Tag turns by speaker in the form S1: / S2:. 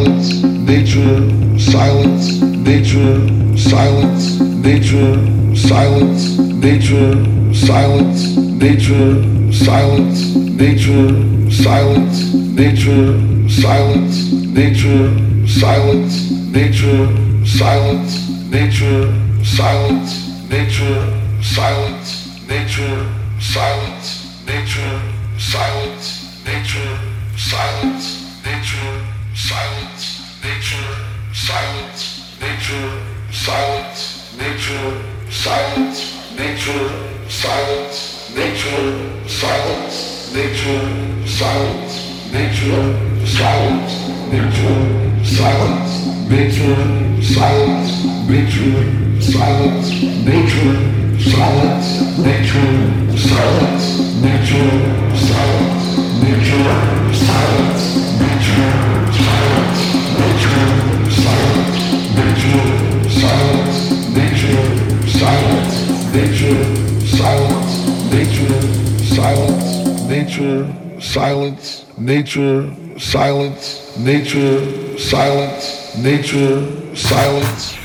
S1: silence, nature, silence, nature, silence, nature, silence, nature, silence, nature, silence, nature, silence, nature, silence, nature, silence, nature, silence, nature, silence, nature, silence, nature, silence, nature, silence, nature, silence, nature, silence, nature, silence, nature, silence, nature, silence, nature, silence, nature, silence, nature, silence, nature, silence, nature, silence, nature, silence, nature, silence, nature, silence, nature, silence, nature, silence, nature, silence, nature, silence, nature, silence, nature, silence, nature, silence,